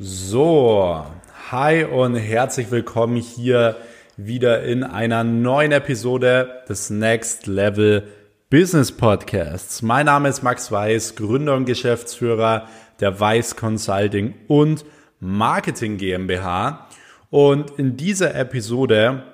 So, hi und herzlich willkommen hier wieder in einer neuen Episode des Next Level Business Podcasts. Mein Name ist Max Weiß, Gründer und Geschäftsführer der Weiß Consulting und Marketing GmbH. Und in dieser Episode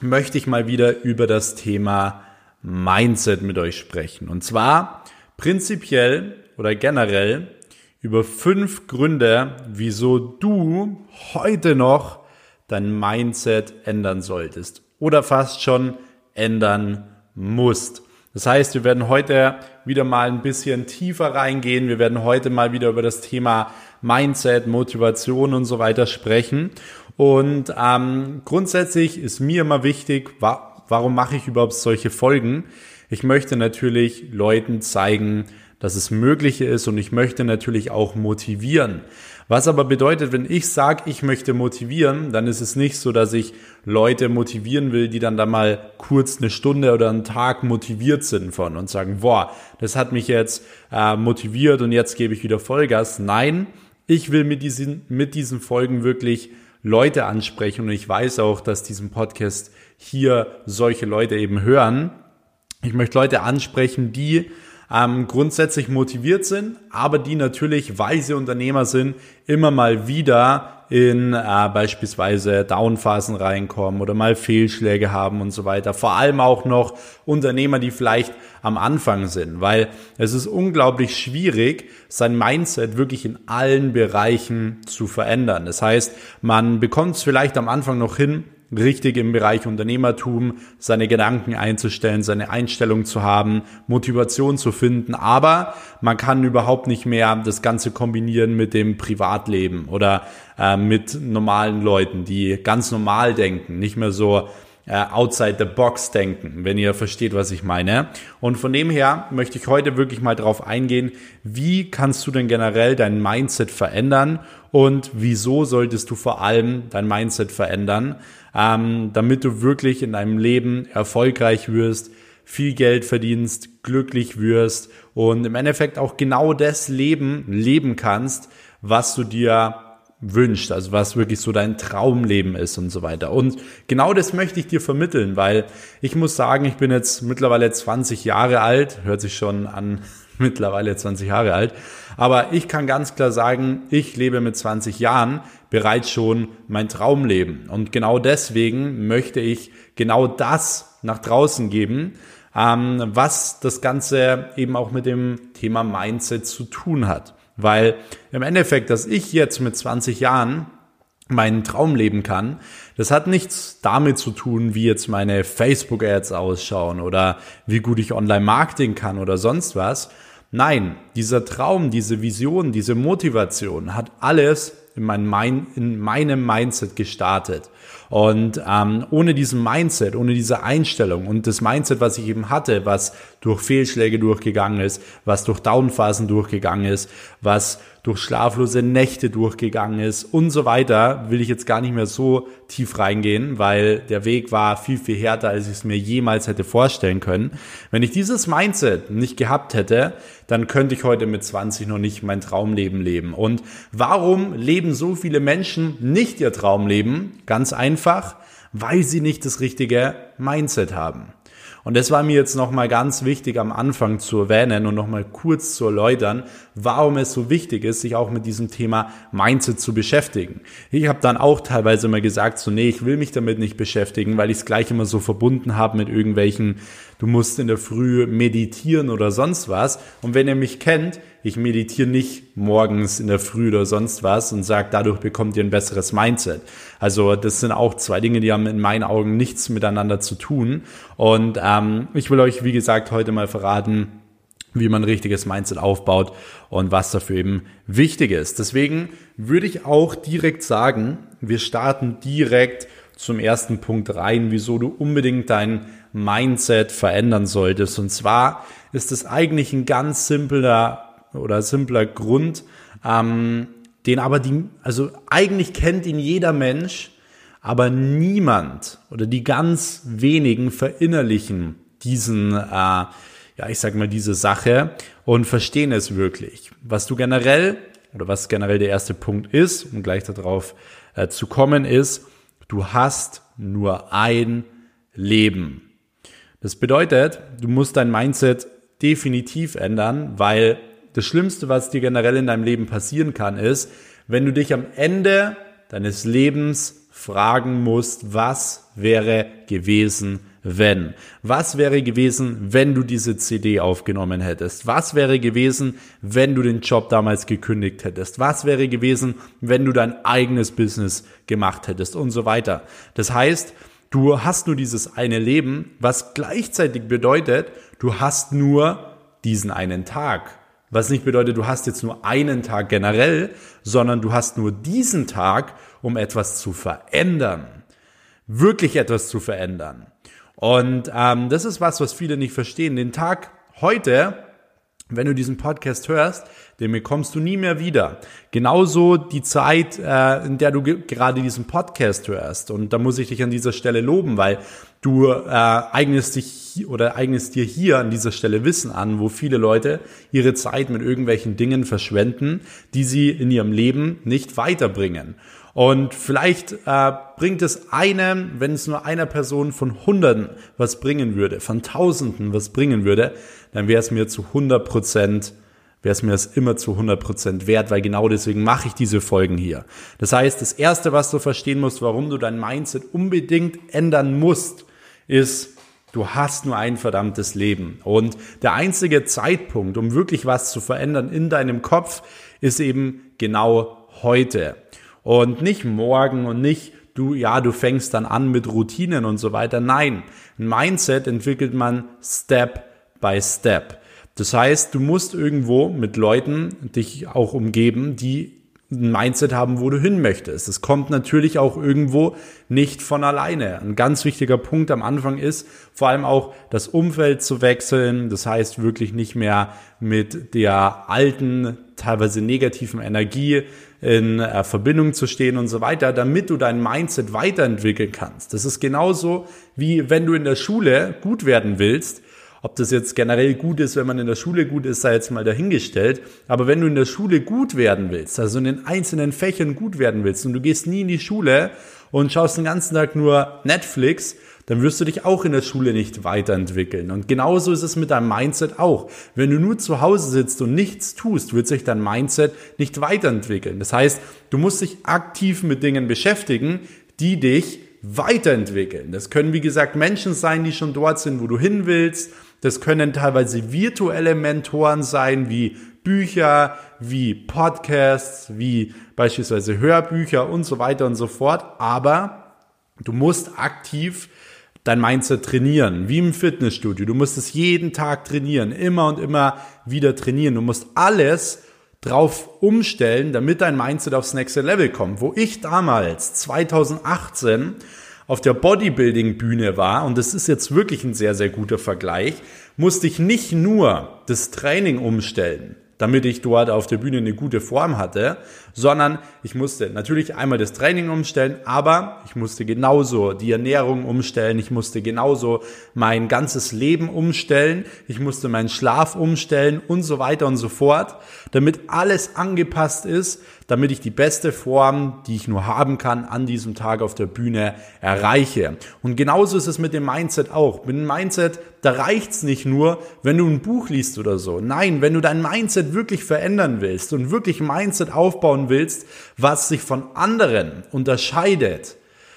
möchte ich mal wieder über das Thema Mindset mit euch sprechen. Und zwar prinzipiell oder generell über fünf Gründe, wieso du heute noch dein Mindset ändern solltest oder fast schon ändern musst. Das heißt, wir werden heute wieder mal ein bisschen tiefer reingehen. Wir werden heute mal wieder über das Thema Mindset, Motivation und so weiter sprechen. Und ähm, grundsätzlich ist mir immer wichtig, wa warum mache ich überhaupt solche Folgen? Ich möchte natürlich Leuten zeigen, dass es möglich ist und ich möchte natürlich auch motivieren. Was aber bedeutet, wenn ich sage, ich möchte motivieren, dann ist es nicht so, dass ich Leute motivieren will, die dann da mal kurz eine Stunde oder einen Tag motiviert sind von und sagen, boah, das hat mich jetzt äh, motiviert und jetzt gebe ich wieder Vollgas. Nein, ich will mit diesen, mit diesen Folgen wirklich Leute ansprechen und ich weiß auch, dass diesen Podcast hier solche Leute eben hören. Ich möchte Leute ansprechen, die ähm, grundsätzlich motiviert sind, aber die natürlich, weil sie Unternehmer sind, immer mal wieder in äh, beispielsweise Downphasen reinkommen oder mal Fehlschläge haben und so weiter. Vor allem auch noch Unternehmer, die vielleicht am Anfang sind, weil es ist unglaublich schwierig, sein Mindset wirklich in allen Bereichen zu verändern. Das heißt, man bekommt es vielleicht am Anfang noch hin, richtig im Bereich Unternehmertum seine Gedanken einzustellen, seine Einstellung zu haben, Motivation zu finden. Aber man kann überhaupt nicht mehr das Ganze kombinieren mit dem Privatleben oder äh, mit normalen Leuten, die ganz normal denken, nicht mehr so outside the box denken, wenn ihr versteht, was ich meine. Und von dem her möchte ich heute wirklich mal darauf eingehen, wie kannst du denn generell dein Mindset verändern und wieso solltest du vor allem dein Mindset verändern, ähm, damit du wirklich in deinem Leben erfolgreich wirst, viel Geld verdienst, glücklich wirst und im Endeffekt auch genau das Leben leben kannst, was du dir wünscht, also was wirklich so dein Traumleben ist und so weiter. Und genau das möchte ich dir vermitteln, weil ich muss sagen, ich bin jetzt mittlerweile 20 Jahre alt, hört sich schon an, mittlerweile 20 Jahre alt, aber ich kann ganz klar sagen, ich lebe mit 20 Jahren bereits schon mein Traumleben. Und genau deswegen möchte ich genau das nach draußen geben, ähm, was das Ganze eben auch mit dem Thema Mindset zu tun hat. Weil im Endeffekt, dass ich jetzt mit 20 Jahren meinen Traum leben kann, das hat nichts damit zu tun, wie jetzt meine Facebook-Ads ausschauen oder wie gut ich Online-Marketing kann oder sonst was. Nein, dieser Traum, diese Vision, diese Motivation hat alles in, mein, in meinem Mindset gestartet. Und ähm, ohne diesen Mindset, ohne diese Einstellung und das Mindset, was ich eben hatte, was durch Fehlschläge durchgegangen ist, was durch Downphasen durchgegangen ist, was durch schlaflose Nächte durchgegangen ist und so weiter, will ich jetzt gar nicht mehr so tief reingehen, weil der Weg war viel, viel härter, als ich es mir jemals hätte vorstellen können. Wenn ich dieses Mindset nicht gehabt hätte, dann könnte ich heute mit 20 noch nicht mein Traumleben leben. Und warum leben so viele Menschen nicht ihr Traumleben? Ganz einfach, weil sie nicht das richtige Mindset haben. Und das war mir jetzt nochmal ganz wichtig am Anfang zu erwähnen und nochmal kurz zu erläutern, warum es so wichtig ist, sich auch mit diesem Thema Mindset zu beschäftigen. Ich habe dann auch teilweise immer gesagt, so nee, ich will mich damit nicht beschäftigen, weil ich es gleich immer so verbunden habe mit irgendwelchen du musst in der Früh meditieren oder sonst was. Und wenn ihr mich kennt, ich meditiere nicht morgens in der Früh oder sonst was und sage, dadurch bekommt ihr ein besseres Mindset. Also das sind auch zwei Dinge, die haben in meinen Augen nichts miteinander zu tun. Und ähm, ich will euch, wie gesagt, heute mal verraten, wie man ein richtiges Mindset aufbaut und was dafür eben wichtig ist. Deswegen würde ich auch direkt sagen, wir starten direkt zum ersten Punkt rein, wieso du unbedingt dein Mindset verändern solltest. Und zwar ist es eigentlich ein ganz simpler oder simpler Grund, ähm, den aber die, also eigentlich kennt ihn jeder Mensch, aber niemand oder die ganz wenigen verinnerlichen diesen, äh, ja, ich sag mal, diese Sache und verstehen es wirklich. Was du generell oder was generell der erste Punkt ist, um gleich darauf äh, zu kommen, ist, du hast nur ein Leben. Das bedeutet, du musst dein Mindset definitiv ändern, weil das Schlimmste, was dir generell in deinem Leben passieren kann, ist, wenn du dich am Ende deines Lebens fragen musst, was wäre gewesen, wenn? Was wäre gewesen, wenn du diese CD aufgenommen hättest? Was wäre gewesen, wenn du den Job damals gekündigt hättest? Was wäre gewesen, wenn du dein eigenes Business gemacht hättest und so weiter? Das heißt, du hast nur dieses eine Leben, was gleichzeitig bedeutet, du hast nur diesen einen Tag. Was nicht bedeutet, du hast jetzt nur einen Tag generell, sondern du hast nur diesen Tag, um etwas zu verändern. Wirklich etwas zu verändern. Und ähm, das ist was, was viele nicht verstehen. Den Tag heute, wenn du diesen Podcast hörst, den bekommst du nie mehr wieder. Genauso die Zeit, äh, in der du gerade diesen Podcast hörst. Und da muss ich dich an dieser Stelle loben, weil du äh, eignest dich oder eignest dir hier an dieser Stelle Wissen an, wo viele Leute ihre Zeit mit irgendwelchen Dingen verschwenden, die sie in ihrem Leben nicht weiterbringen. Und vielleicht äh, bringt es einem, wenn es nur einer Person von Hunderten was bringen würde, von Tausenden was bringen würde, dann wäre es mir zu 100 Prozent wäre es mir das immer zu 100% wert, weil genau deswegen mache ich diese Folgen hier. Das heißt, das Erste, was du verstehen musst, warum du dein Mindset unbedingt ändern musst, ist, du hast nur ein verdammtes Leben. Und der einzige Zeitpunkt, um wirklich was zu verändern in deinem Kopf, ist eben genau heute. Und nicht morgen und nicht du, ja, du fängst dann an mit Routinen und so weiter. Nein, ein Mindset entwickelt man Step by Step. Das heißt, du musst irgendwo mit Leuten dich auch umgeben, die ein Mindset haben, wo du hin möchtest. Es kommt natürlich auch irgendwo nicht von alleine. Ein ganz wichtiger Punkt am Anfang ist vor allem auch das Umfeld zu wechseln. Das heißt wirklich nicht mehr mit der alten, teilweise negativen Energie in äh, Verbindung zu stehen und so weiter, damit du dein Mindset weiterentwickeln kannst. Das ist genauso wie wenn du in der Schule gut werden willst ob das jetzt generell gut ist, wenn man in der Schule gut ist, sei jetzt mal dahingestellt. Aber wenn du in der Schule gut werden willst, also in den einzelnen Fächern gut werden willst und du gehst nie in die Schule und schaust den ganzen Tag nur Netflix, dann wirst du dich auch in der Schule nicht weiterentwickeln. Und genauso ist es mit deinem Mindset auch. Wenn du nur zu Hause sitzt und nichts tust, wird sich dein Mindset nicht weiterentwickeln. Das heißt, du musst dich aktiv mit Dingen beschäftigen, die dich weiterentwickeln. Das können, wie gesagt, Menschen sein, die schon dort sind, wo du hin willst. Das können teilweise virtuelle Mentoren sein, wie Bücher, wie Podcasts, wie beispielsweise Hörbücher und so weiter und so fort. Aber du musst aktiv dein Mindset trainieren, wie im Fitnessstudio. Du musst es jeden Tag trainieren, immer und immer wieder trainieren. Du musst alles drauf umstellen, damit dein Mindset aufs nächste Level kommt. Wo ich damals 2018 auf der Bodybuilding-Bühne war, und das ist jetzt wirklich ein sehr, sehr guter Vergleich, musste ich nicht nur das Training umstellen, damit ich dort auf der Bühne eine gute Form hatte, sondern ich musste natürlich einmal das Training umstellen, aber ich musste genauso die Ernährung umstellen, ich musste genauso mein ganzes Leben umstellen, ich musste meinen Schlaf umstellen und so weiter und so fort, damit alles angepasst ist, damit ich die beste Form, die ich nur haben kann, an diesem Tag auf der Bühne erreiche. Und genauso ist es mit dem Mindset auch. Mit dem Mindset, da reicht's nicht nur, wenn du ein Buch liest oder so. Nein, wenn du dein Mindset wirklich verändern willst und wirklich Mindset aufbauen willst, was sich von anderen unterscheidet,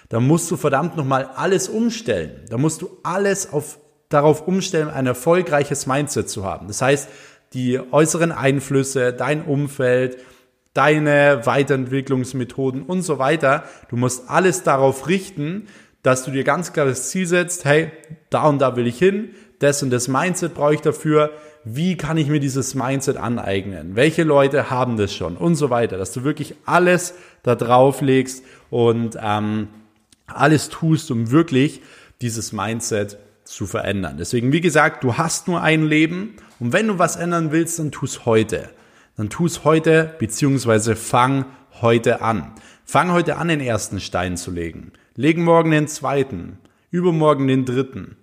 dann musst du verdammt nochmal alles umstellen. Da musst du alles auf, darauf umstellen, ein erfolgreiches Mindset zu haben. Das heißt, die äußeren Einflüsse, dein Umfeld, deine Weiterentwicklungsmethoden und so weiter. Du musst alles darauf richten, dass du dir ganz klar das Ziel setzt, hey, da und da will ich hin, das und das Mindset brauche ich dafür. Wie kann ich mir dieses Mindset aneignen? Welche Leute haben das schon? Und so weiter. Dass du wirklich alles da drauf legst und ähm, alles tust, um wirklich dieses Mindset zu verändern. Deswegen, wie gesagt, du hast nur ein Leben und wenn du was ändern willst, dann tu es heute dann tu es heute, beziehungsweise fang heute an. Fang heute an, den ersten Stein zu legen. Leg morgen den zweiten, übermorgen den dritten.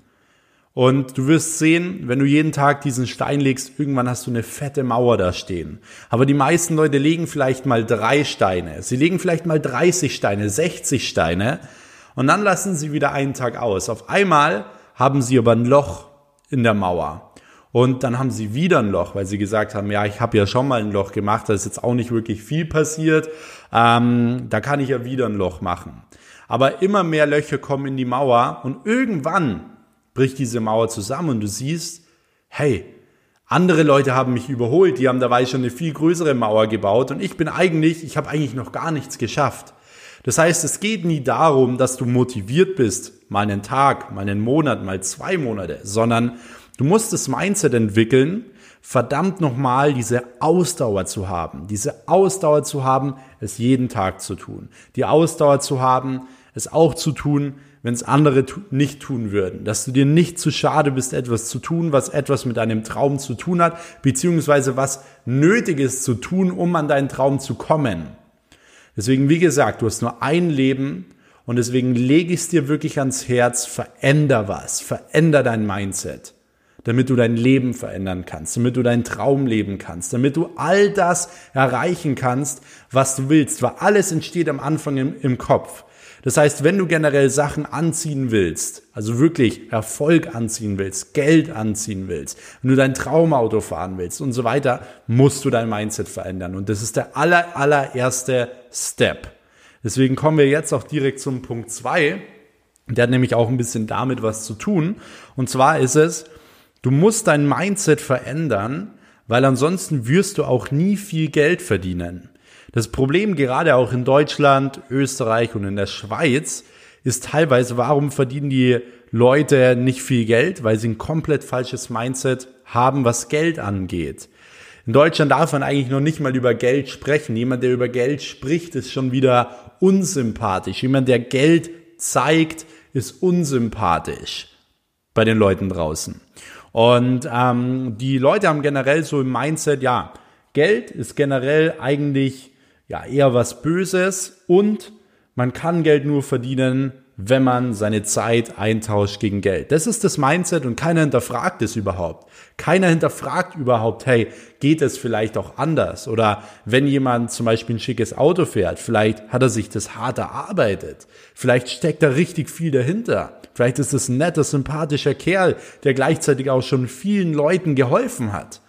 Und du wirst sehen, wenn du jeden Tag diesen Stein legst, irgendwann hast du eine fette Mauer da stehen. Aber die meisten Leute legen vielleicht mal drei Steine. Sie legen vielleicht mal 30 Steine, 60 Steine. Und dann lassen sie wieder einen Tag aus. Auf einmal haben sie aber ein Loch in der Mauer. Und dann haben sie wieder ein Loch, weil sie gesagt haben, ja, ich habe ja schon mal ein Loch gemacht, da ist jetzt auch nicht wirklich viel passiert. Ähm, da kann ich ja wieder ein Loch machen. Aber immer mehr Löcher kommen in die Mauer und irgendwann bricht diese Mauer zusammen und du siehst, hey, andere Leute haben mich überholt, die haben dabei schon eine viel größere Mauer gebaut und ich bin eigentlich, ich habe eigentlich noch gar nichts geschafft. Das heißt, es geht nie darum, dass du motiviert bist, mal einen Tag, mal einen Monat, mal zwei Monate, sondern du musst das Mindset entwickeln, verdammt nochmal diese Ausdauer zu haben, diese Ausdauer zu haben, es jeden Tag zu tun, die Ausdauer zu haben, es auch zu tun, wenn es andere nicht tun würden. Dass du dir nicht zu schade bist, etwas zu tun, was etwas mit deinem Traum zu tun hat, beziehungsweise was nötig ist zu tun, um an deinen Traum zu kommen. Deswegen, wie gesagt, du hast nur ein Leben und deswegen lege ich es dir wirklich ans Herz, veränder was, veränder dein Mindset, damit du dein Leben verändern kannst, damit du deinen Traum leben kannst, damit du all das erreichen kannst, was du willst, weil alles entsteht am Anfang im, im Kopf. Das heißt, wenn du generell Sachen anziehen willst, also wirklich Erfolg anziehen willst, Geld anziehen willst, wenn du dein Traumauto fahren willst und so weiter, musst du dein Mindset verändern. Und das ist der aller, allererste Step. Deswegen kommen wir jetzt auch direkt zum Punkt zwei. Der hat nämlich auch ein bisschen damit was zu tun. Und zwar ist es, du musst dein Mindset verändern, weil ansonsten wirst du auch nie viel Geld verdienen. Das Problem gerade auch in Deutschland, Österreich und in der Schweiz ist teilweise, warum verdienen die Leute nicht viel Geld? Weil sie ein komplett falsches Mindset haben, was Geld angeht. In Deutschland darf man eigentlich noch nicht mal über Geld sprechen. Jemand, der über Geld spricht, ist schon wieder unsympathisch. Jemand, der Geld zeigt, ist unsympathisch bei den Leuten draußen. Und ähm, die Leute haben generell so im Mindset, ja, Geld ist generell eigentlich ja eher was Böses und man kann Geld nur verdienen, wenn man seine Zeit eintauscht gegen Geld. Das ist das Mindset und keiner hinterfragt es überhaupt. Keiner hinterfragt überhaupt, hey, geht es vielleicht auch anders? Oder wenn jemand zum Beispiel ein schickes Auto fährt, vielleicht hat er sich das hart erarbeitet. Vielleicht steckt da richtig viel dahinter. Vielleicht ist es ein netter, sympathischer Kerl, der gleichzeitig auch schon vielen Leuten geholfen hat.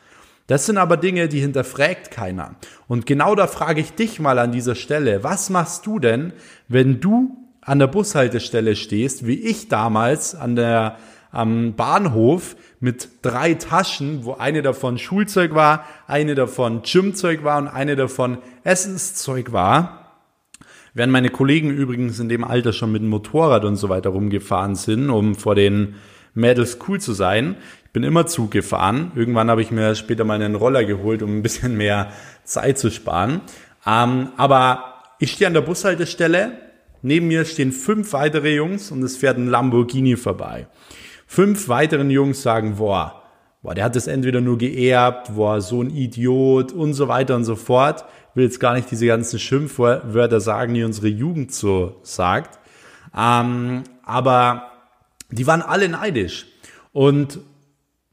Das sind aber Dinge, die hinterfragt keiner. Und genau da frage ich dich mal an dieser Stelle, was machst du denn, wenn du an der Bushaltestelle stehst, wie ich damals an der am Bahnhof mit drei Taschen, wo eine davon Schulzeug war, eine davon Gymzeug war und eine davon Essenszeug war. Während meine Kollegen übrigens in dem Alter schon mit dem Motorrad und so weiter rumgefahren sind, um vor den Mädels cool zu sein. Ich bin immer Zug gefahren. Irgendwann habe ich mir später mal einen Roller geholt, um ein bisschen mehr Zeit zu sparen. Ähm, aber ich stehe an der Bushaltestelle. Neben mir stehen fünf weitere Jungs und es fährt ein Lamborghini vorbei. Fünf weiteren Jungs sagen, boah, boah, der hat das entweder nur geerbt, boah, so ein Idiot und so weiter und so fort. Will jetzt gar nicht diese ganzen Schimpfwörter sagen, die unsere Jugend so sagt. Ähm, aber die waren alle neidisch. Und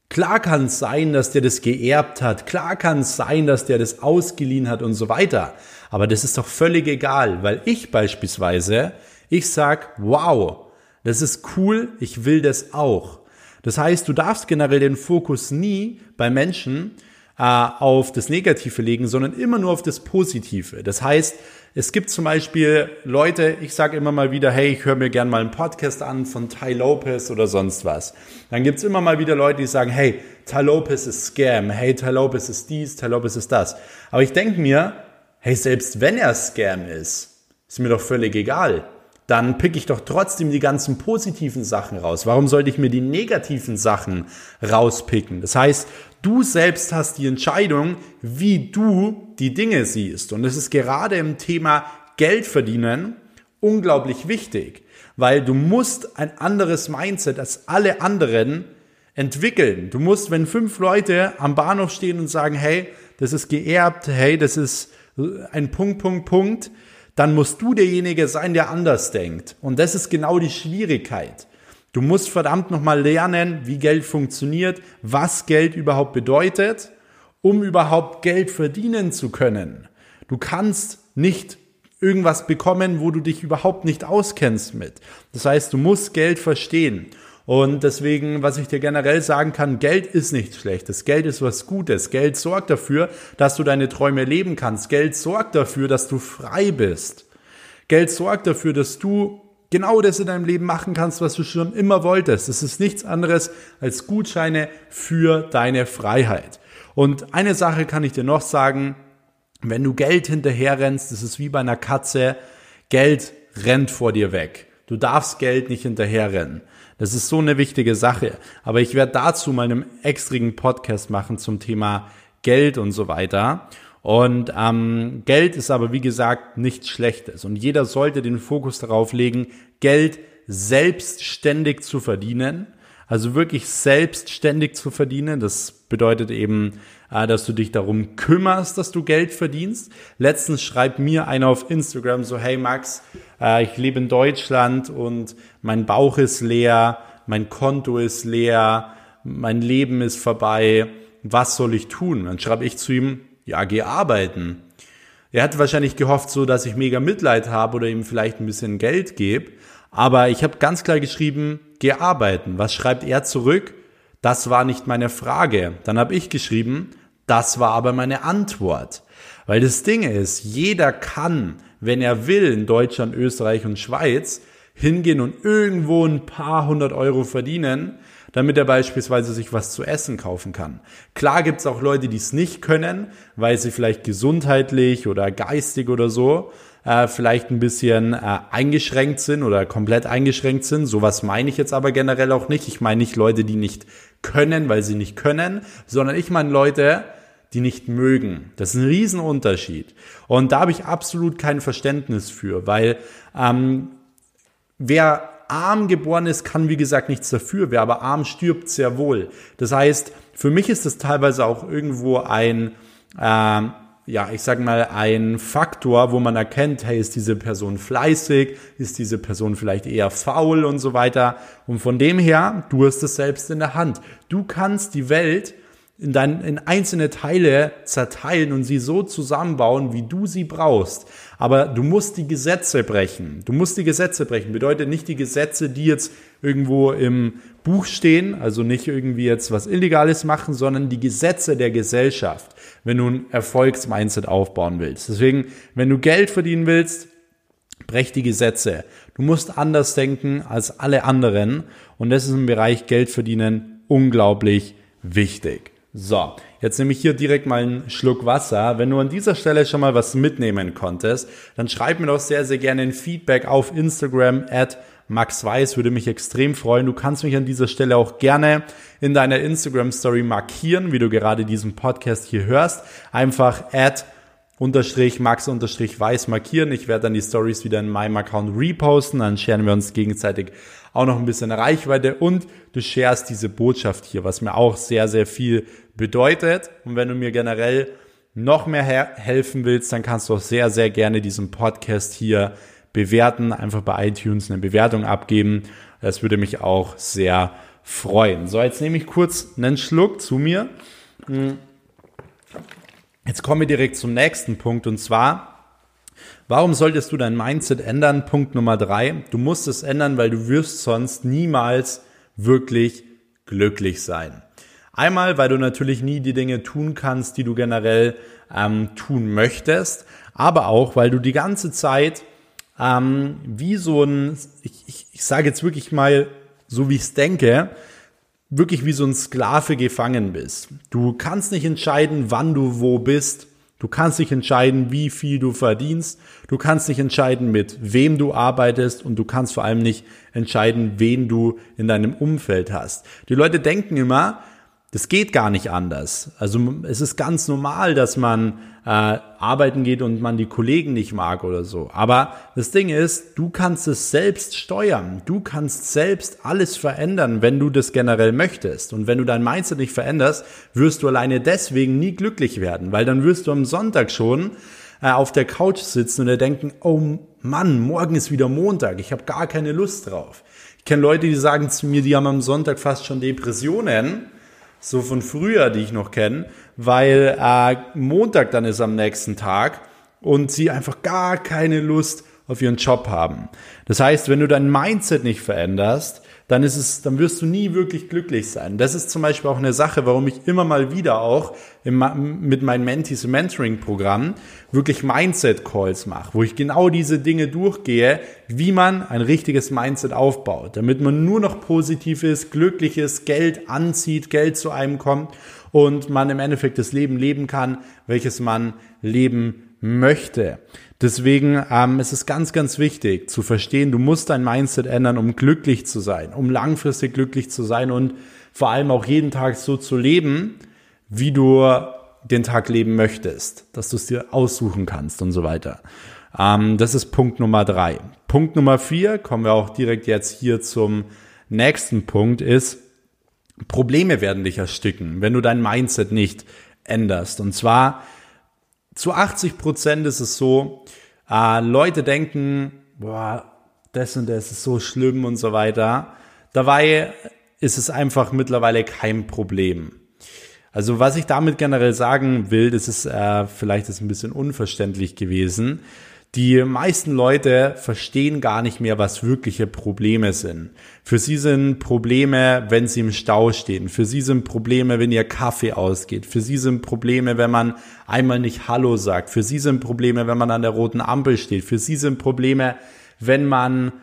Klar kann es sein, dass der das geerbt hat. Klar kann es sein, dass der das ausgeliehen hat und so weiter. Aber das ist doch völlig egal, weil ich beispielsweise, ich sag, wow, das ist cool, ich will das auch. Das heißt, du darfst generell den Fokus nie bei Menschen äh, auf das Negative legen, sondern immer nur auf das Positive. Das heißt, es gibt zum Beispiel Leute, ich sage immer mal wieder, hey, ich höre mir gern mal einen Podcast an von Ty Lopez oder sonst was. Dann gibt's immer mal wieder Leute, die sagen, hey, Ty Lopez ist Scam, hey, Ty Lopez ist dies, Ty Lopez ist das. Aber ich denke mir, hey, selbst wenn er Scam ist, ist mir doch völlig egal dann pick ich doch trotzdem die ganzen positiven Sachen raus. Warum sollte ich mir die negativen Sachen rauspicken? Das heißt, du selbst hast die Entscheidung, wie du die Dinge siehst. Und das ist gerade im Thema Geld verdienen unglaublich wichtig, weil du musst ein anderes Mindset als alle anderen entwickeln. Du musst, wenn fünf Leute am Bahnhof stehen und sagen, hey, das ist geerbt, hey, das ist ein Punkt, Punkt, Punkt, dann musst du derjenige sein, der anders denkt. Und das ist genau die Schwierigkeit. Du musst verdammt nochmal lernen, wie Geld funktioniert, was Geld überhaupt bedeutet, um überhaupt Geld verdienen zu können. Du kannst nicht irgendwas bekommen, wo du dich überhaupt nicht auskennst mit. Das heißt, du musst Geld verstehen. Und deswegen, was ich dir generell sagen kann, Geld ist nichts Schlechtes. Geld ist was Gutes. Geld sorgt dafür, dass du deine Träume leben kannst. Geld sorgt dafür, dass du frei bist. Geld sorgt dafür, dass du genau das in deinem Leben machen kannst, was du schon immer wolltest. Es ist nichts anderes als Gutscheine für deine Freiheit. Und eine Sache kann ich dir noch sagen, wenn du Geld hinterherrennst, das ist wie bei einer Katze, Geld rennt vor dir weg. Du darfst Geld nicht hinterherrennen. Das ist so eine wichtige Sache. Aber ich werde dazu mal einen extrigen Podcast machen zum Thema Geld und so weiter. Und ähm, Geld ist aber, wie gesagt, nichts Schlechtes. Und jeder sollte den Fokus darauf legen, Geld selbstständig zu verdienen. Also wirklich selbstständig zu verdienen. Das bedeutet eben, dass du dich darum kümmerst, dass du Geld verdienst. Letztens schreibt mir einer auf Instagram so, hey Max, äh, ich lebe in Deutschland und mein Bauch ist leer, mein Konto ist leer, mein Leben ist vorbei, was soll ich tun? Dann schreibe ich zu ihm, ja, geh arbeiten. Er hat wahrscheinlich gehofft, so dass ich mega Mitleid habe oder ihm vielleicht ein bisschen Geld gebe. Aber ich habe ganz klar geschrieben, geh arbeiten. Was schreibt er zurück? Das war nicht meine Frage. Dann habe ich geschrieben, das war aber meine Antwort. Weil das Ding ist, jeder kann, wenn er will, in Deutschland, Österreich und Schweiz hingehen und irgendwo ein paar hundert Euro verdienen, damit er beispielsweise sich was zu essen kaufen kann. Klar gibt es auch Leute, die es nicht können, weil sie vielleicht gesundheitlich oder geistig oder so äh, vielleicht ein bisschen äh, eingeschränkt sind oder komplett eingeschränkt sind. Sowas meine ich jetzt aber generell auch nicht. Ich meine nicht Leute, die nicht können, weil sie nicht können, sondern ich meine Leute, die nicht mögen. Das ist ein Riesenunterschied. Und da habe ich absolut kein Verständnis für, weil ähm, wer arm geboren ist, kann wie gesagt nichts dafür. Wer aber arm stirbt, sehr wohl. Das heißt, für mich ist das teilweise auch irgendwo ein, äh, ja, ich sag mal, ein Faktor, wo man erkennt, hey, ist diese Person fleißig, ist diese Person vielleicht eher faul und so weiter. Und von dem her, du hast es selbst in der Hand. Du kannst die Welt in, dein, in einzelne Teile zerteilen und sie so zusammenbauen, wie du sie brauchst. Aber du musst die Gesetze brechen. Du musst die Gesetze brechen. Bedeutet nicht die Gesetze, die jetzt irgendwo im Buch stehen, also nicht irgendwie jetzt was Illegales machen, sondern die Gesetze der Gesellschaft, wenn du ein Erfolgsmindset aufbauen willst. Deswegen, wenn du Geld verdienen willst, brech die Gesetze. Du musst anders denken als alle anderen und das ist im Bereich Geld verdienen unglaublich wichtig. So, jetzt nehme ich hier direkt mal einen Schluck Wasser. Wenn du an dieser Stelle schon mal was mitnehmen konntest, dann schreib mir doch sehr, sehr gerne ein Feedback auf Instagram at Max Weiß, würde mich extrem freuen. Du kannst mich an dieser Stelle auch gerne in deiner Instagram Story markieren, wie du gerade diesen Podcast hier hörst. Einfach at unterstrich Max unterstrich Weiß markieren. Ich werde dann die Stories wieder in meinem Account reposten. Dann scheren wir uns gegenseitig auch noch ein bisschen Reichweite und du sharest diese Botschaft hier, was mir auch sehr, sehr viel bedeutet. Und wenn du mir generell noch mehr helfen willst, dann kannst du auch sehr, sehr gerne diesen Podcast hier bewerten, einfach bei iTunes eine Bewertung abgeben. Das würde mich auch sehr freuen. So, jetzt nehme ich kurz einen Schluck zu mir. Jetzt komme ich direkt zum nächsten Punkt und zwar, Warum solltest du dein Mindset ändern? Punkt Nummer drei. Du musst es ändern, weil du wirst sonst niemals wirklich glücklich sein. Einmal, weil du natürlich nie die Dinge tun kannst, die du generell ähm, tun möchtest, aber auch, weil du die ganze Zeit ähm, wie so ein, ich, ich, ich sage jetzt wirklich mal, so wie ich es denke, wirklich wie so ein Sklave gefangen bist. Du kannst nicht entscheiden, wann du wo bist. Du kannst nicht entscheiden, wie viel du verdienst. Du kannst nicht entscheiden, mit wem du arbeitest und du kannst vor allem nicht entscheiden, wen du in deinem Umfeld hast. Die Leute denken immer, das geht gar nicht anders. Also es ist ganz normal, dass man äh, arbeiten geht und man die Kollegen nicht mag oder so. Aber das Ding ist, du kannst es selbst steuern. Du kannst selbst alles verändern, wenn du das generell möchtest. Und wenn du dein Mindset nicht veränderst, wirst du alleine deswegen nie glücklich werden, weil dann wirst du am Sonntag schon äh, auf der Couch sitzen und dir denken, oh Mann, morgen ist wieder Montag, ich habe gar keine Lust drauf kenne Leute, die sagen zu mir, die haben am Sonntag fast schon Depressionen, so von früher, die ich noch kenne, weil äh, Montag dann ist am nächsten Tag und sie einfach gar keine Lust auf ihren Job haben. Das heißt, wenn du dein Mindset nicht veränderst, dann ist es, dann wirst du nie wirklich glücklich sein. Das ist zum Beispiel auch eine Sache, warum ich immer mal wieder auch im, mit meinen Mentees im Mentoring-Programm wirklich Mindset-Calls mache, wo ich genau diese Dinge durchgehe, wie man ein richtiges Mindset aufbaut, damit man nur noch positiv ist, glücklich ist, Geld anzieht, Geld zu einem kommt und man im Endeffekt das Leben leben kann, welches man leben möchte. Deswegen ähm, ist es ganz, ganz wichtig zu verstehen, du musst dein Mindset ändern, um glücklich zu sein, um langfristig glücklich zu sein und vor allem auch jeden Tag so zu leben, wie du den Tag leben möchtest, dass du es dir aussuchen kannst und so weiter. Ähm, das ist Punkt Nummer drei. Punkt Nummer vier, kommen wir auch direkt jetzt hier zum nächsten Punkt, ist, Probleme werden dich ersticken, wenn du dein Mindset nicht änderst. Und zwar zu 80 Prozent ist es so, äh, Leute denken, boah, das und das ist so schlimm und so weiter. Dabei ist es einfach mittlerweile kein Problem. Also was ich damit generell sagen will, das ist äh, vielleicht ist ein bisschen unverständlich gewesen. Die meisten Leute verstehen gar nicht mehr, was wirkliche Probleme sind. Für sie sind Probleme, wenn sie im Stau stehen. Für sie sind Probleme, wenn ihr Kaffee ausgeht. Für sie sind Probleme, wenn man einmal nicht Hallo sagt. Für sie sind Probleme, wenn man an der roten Ampel steht. Für sie sind Probleme, wenn man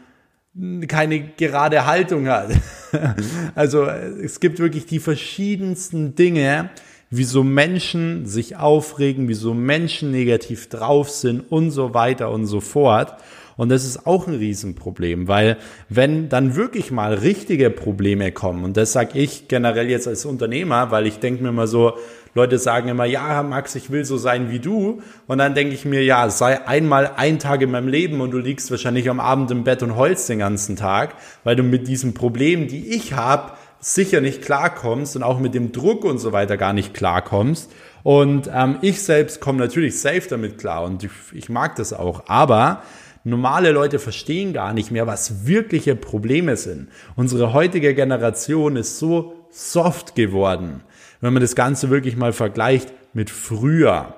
keine gerade Haltung hat. also es gibt wirklich die verschiedensten Dinge, wieso Menschen sich aufregen, wieso Menschen negativ drauf sind und so weiter und so fort. Und das ist auch ein Riesenproblem, weil wenn dann wirklich mal richtige Probleme kommen, und das sage ich generell jetzt als Unternehmer, weil ich denke mir immer so, Leute sagen immer, ja, Max, ich will so sein wie du. Und dann denke ich mir, ja, sei einmal ein Tag in meinem Leben und du liegst wahrscheinlich am Abend im Bett und heulst den ganzen Tag, weil du mit diesen Problemen, die ich habe, sicher nicht klarkommst und auch mit dem Druck und so weiter gar nicht klarkommst. Und ähm, ich selbst komme natürlich safe damit klar und ich, ich mag das auch. Aber normale Leute verstehen gar nicht mehr, was wirkliche Probleme sind. Unsere heutige Generation ist so soft geworden, wenn man das Ganze wirklich mal vergleicht mit früher.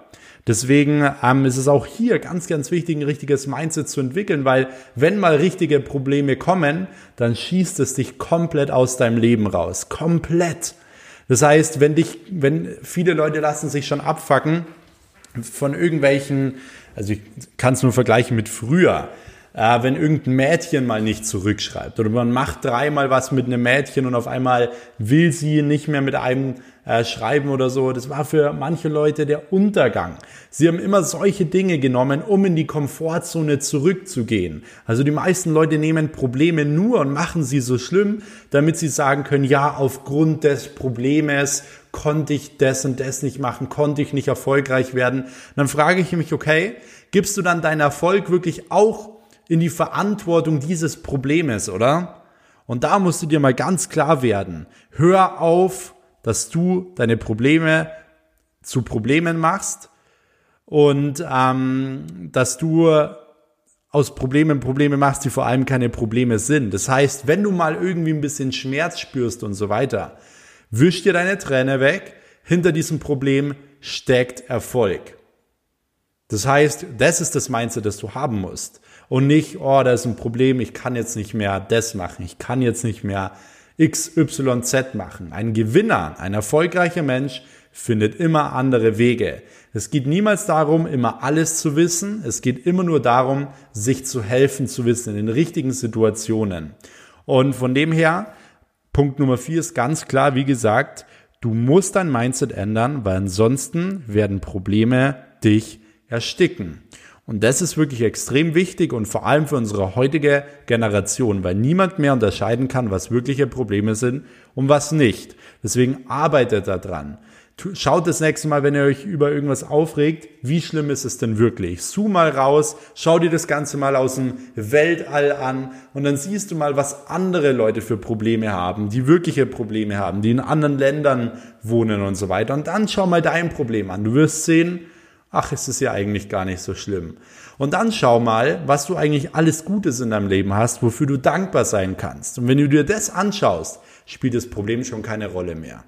Deswegen ähm, ist es auch hier ganz, ganz wichtig, ein richtiges Mindset zu entwickeln, weil wenn mal richtige Probleme kommen, dann schießt es dich komplett aus deinem Leben raus. Komplett. Das heißt, wenn dich, wenn viele Leute lassen sich schon abfacken von irgendwelchen, also ich kann es nur vergleichen mit früher, äh, wenn irgendein Mädchen mal nicht zurückschreibt oder man macht dreimal was mit einem Mädchen und auf einmal will sie nicht mehr mit einem äh, schreiben oder so. Das war für manche Leute der Untergang. Sie haben immer solche Dinge genommen, um in die Komfortzone zurückzugehen. Also die meisten Leute nehmen Probleme nur und machen sie so schlimm, damit sie sagen können, ja, aufgrund des Problems konnte ich das und das nicht machen, konnte ich nicht erfolgreich werden. dann frage ich mich, okay, gibst du dann deinen Erfolg wirklich auch in die Verantwortung dieses Problems, oder? Und da musst du dir mal ganz klar werden. Hör auf, dass du deine Probleme zu Problemen machst und ähm, dass du aus Problemen Probleme machst, die vor allem keine Probleme sind. Das heißt, wenn du mal irgendwie ein bisschen Schmerz spürst und so weiter, wisch dir deine Träne weg. Hinter diesem Problem steckt Erfolg. Das heißt, das ist das Mindset, das du haben musst. Und nicht, oh, da ist ein Problem, ich kann jetzt nicht mehr das machen, ich kann jetzt nicht mehr XYZ machen. Ein Gewinner, ein erfolgreicher Mensch findet immer andere Wege. Es geht niemals darum, immer alles zu wissen. Es geht immer nur darum, sich zu helfen zu wissen in den richtigen Situationen. Und von dem her, Punkt Nummer vier ist ganz klar, wie gesagt, du musst dein Mindset ändern, weil ansonsten werden Probleme dich ersticken. Und das ist wirklich extrem wichtig und vor allem für unsere heutige Generation, weil niemand mehr unterscheiden kann, was wirkliche Probleme sind und was nicht. Deswegen arbeitet da dran. Schaut das nächste Mal, wenn ihr euch über irgendwas aufregt, wie schlimm ist es denn wirklich? Zoom mal raus, schau dir das Ganze mal aus dem Weltall an und dann siehst du mal, was andere Leute für Probleme haben, die wirkliche Probleme haben, die in anderen Ländern wohnen und so weiter. Und dann schau mal dein Problem an. Du wirst sehen, ach, es ist ja eigentlich gar nicht so schlimm. Und dann schau mal, was du eigentlich alles Gutes in deinem Leben hast, wofür du dankbar sein kannst. Und wenn du dir das anschaust, spielt das Problem schon keine Rolle mehr.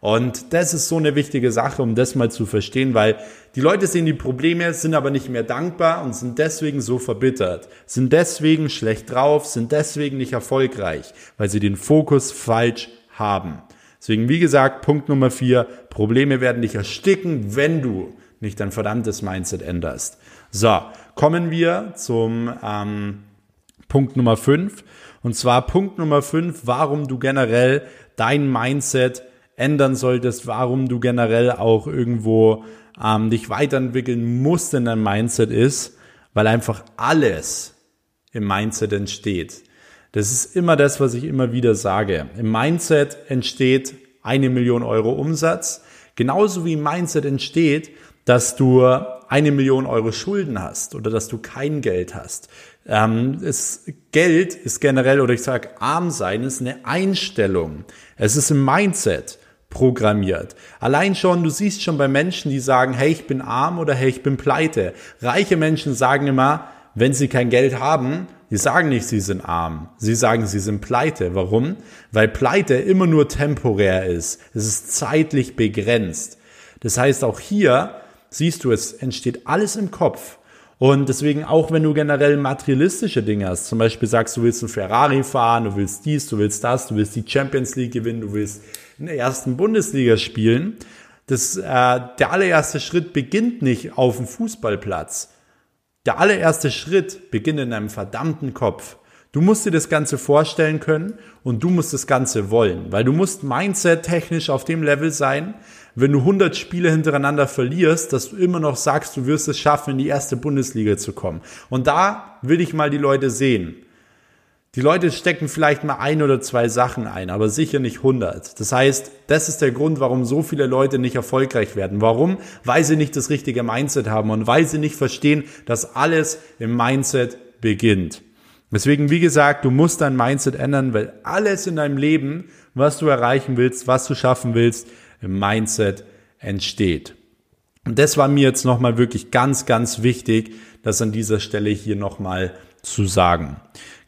Und das ist so eine wichtige Sache, um das mal zu verstehen, weil die Leute sehen die Probleme, sind aber nicht mehr dankbar und sind deswegen so verbittert, sind deswegen schlecht drauf, sind deswegen nicht erfolgreich, weil sie den Fokus falsch haben. Deswegen, wie gesagt, Punkt Nummer vier, Probleme werden dich ersticken, wenn du nicht dein verdammtes Mindset änderst. So, kommen wir zum ähm, Punkt Nummer fünf. Und zwar Punkt Nummer fünf, warum du generell dein Mindset ändern solltest, warum du generell auch irgendwo ähm, dich weiterentwickeln musst in deinem Mindset ist, weil einfach alles im Mindset entsteht. Das ist immer das, was ich immer wieder sage. Im Mindset entsteht eine Million Euro Umsatz. Genauso wie im Mindset entsteht, dass du eine Million Euro Schulden hast oder dass du kein Geld hast. Ähm, es, Geld ist generell, oder ich sage arm sein, ist eine Einstellung. Es ist im Mindset programmiert. Allein schon, du siehst schon bei Menschen, die sagen, hey, ich bin arm oder hey, ich bin pleite. Reiche Menschen sagen immer, wenn sie kein Geld haben, die sagen nicht, sie sind arm. Sie sagen, sie sind pleite. Warum? Weil pleite immer nur temporär ist. Es ist zeitlich begrenzt. Das heißt, auch hier siehst du, es entsteht alles im Kopf. Und deswegen auch wenn du generell materialistische Dinge hast, zum Beispiel sagst, du willst einen Ferrari fahren, du willst dies, du willst das, du willst die Champions League gewinnen, du willst in der ersten Bundesliga spielen. Das, äh, der allererste Schritt beginnt nicht auf dem Fußballplatz. Der allererste Schritt beginnt in einem verdammten Kopf. Du musst dir das Ganze vorstellen können und du musst das Ganze wollen, weil du musst Mindset technisch auf dem Level sein, wenn du 100 Spiele hintereinander verlierst, dass du immer noch sagst, du wirst es schaffen, in die erste Bundesliga zu kommen. Und da will ich mal die Leute sehen. Die Leute stecken vielleicht mal ein oder zwei Sachen ein, aber sicher nicht 100. Das heißt, das ist der Grund, warum so viele Leute nicht erfolgreich werden. Warum? Weil sie nicht das richtige Mindset haben und weil sie nicht verstehen, dass alles im Mindset beginnt. Deswegen, wie gesagt, du musst dein Mindset ändern, weil alles in deinem Leben, was du erreichen willst, was du schaffen willst, im Mindset entsteht. Und das war mir jetzt nochmal wirklich ganz, ganz wichtig, das an dieser Stelle hier nochmal zu sagen.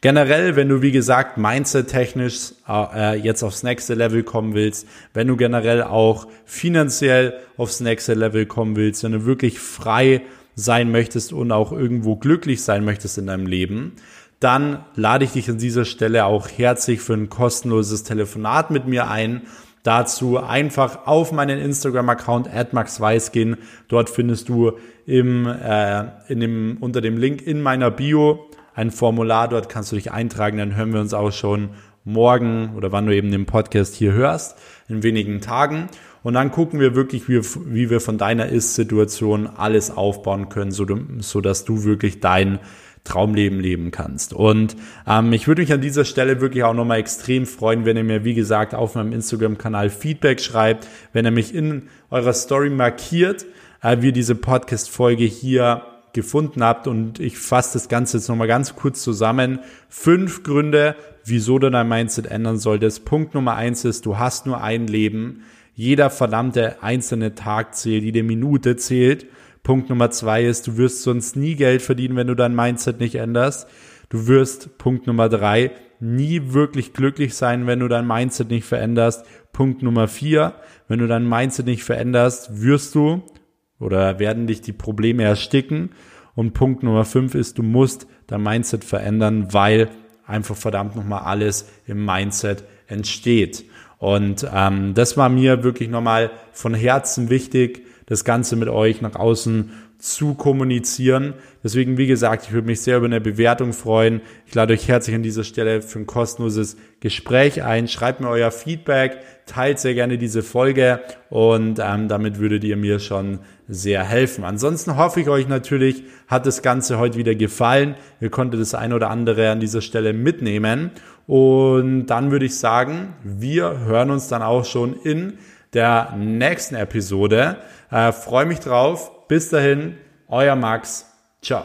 Generell, wenn du wie gesagt mindset-technisch äh, jetzt aufs nächste Level kommen willst, wenn du generell auch finanziell aufs nächste Level kommen willst, wenn du wirklich frei sein möchtest und auch irgendwo glücklich sein möchtest in deinem Leben, dann lade ich dich an dieser Stelle auch herzlich für ein kostenloses Telefonat mit mir ein. Dazu einfach auf meinen Instagram-Account @maxweiss gehen. Dort findest du im, äh, in dem, unter dem Link in meiner Bio ein Formular, dort kannst du dich eintragen, dann hören wir uns auch schon morgen oder wann du eben den Podcast hier hörst, in wenigen Tagen. Und dann gucken wir wirklich, wie, wie wir von deiner Ist-Situation alles aufbauen können, so, so dass du wirklich dein Traumleben leben kannst. Und ähm, ich würde mich an dieser Stelle wirklich auch nochmal extrem freuen, wenn ihr mir, wie gesagt, auf meinem Instagram-Kanal Feedback schreibt, wenn ihr mich in eurer Story markiert, äh, wie diese Podcast-Folge hier gefunden habt und ich fasse das Ganze jetzt nochmal ganz kurz zusammen. Fünf Gründe, wieso du dein Mindset ändern solltest. Punkt Nummer eins ist, du hast nur ein Leben. Jeder verdammte einzelne Tag zählt, jede Minute zählt. Punkt Nummer zwei ist, du wirst sonst nie Geld verdienen, wenn du dein Mindset nicht änderst. Du wirst, Punkt Nummer drei, nie wirklich glücklich sein, wenn du dein Mindset nicht veränderst. Punkt Nummer vier, wenn du dein Mindset nicht veränderst, wirst du oder werden dich die Probleme ersticken. Und Punkt Nummer fünf ist, du musst dein Mindset verändern, weil einfach verdammt nochmal alles im Mindset entsteht. Und ähm, das war mir wirklich nochmal von Herzen wichtig, das Ganze mit euch nach außen zu kommunizieren. Deswegen, wie gesagt, ich würde mich sehr über eine Bewertung freuen. Ich lade euch herzlich an dieser Stelle für ein kostenloses Gespräch ein. Schreibt mir euer Feedback, teilt sehr gerne diese Folge und ähm, damit würdet ihr mir schon sehr helfen. Ansonsten hoffe ich euch natürlich, hat das Ganze heute wieder gefallen. Ihr konntet das ein oder andere an dieser Stelle mitnehmen. Und dann würde ich sagen, wir hören uns dann auch schon in der nächsten Episode. Äh, Freue mich drauf. Bis dahin, euer Max. Ciao.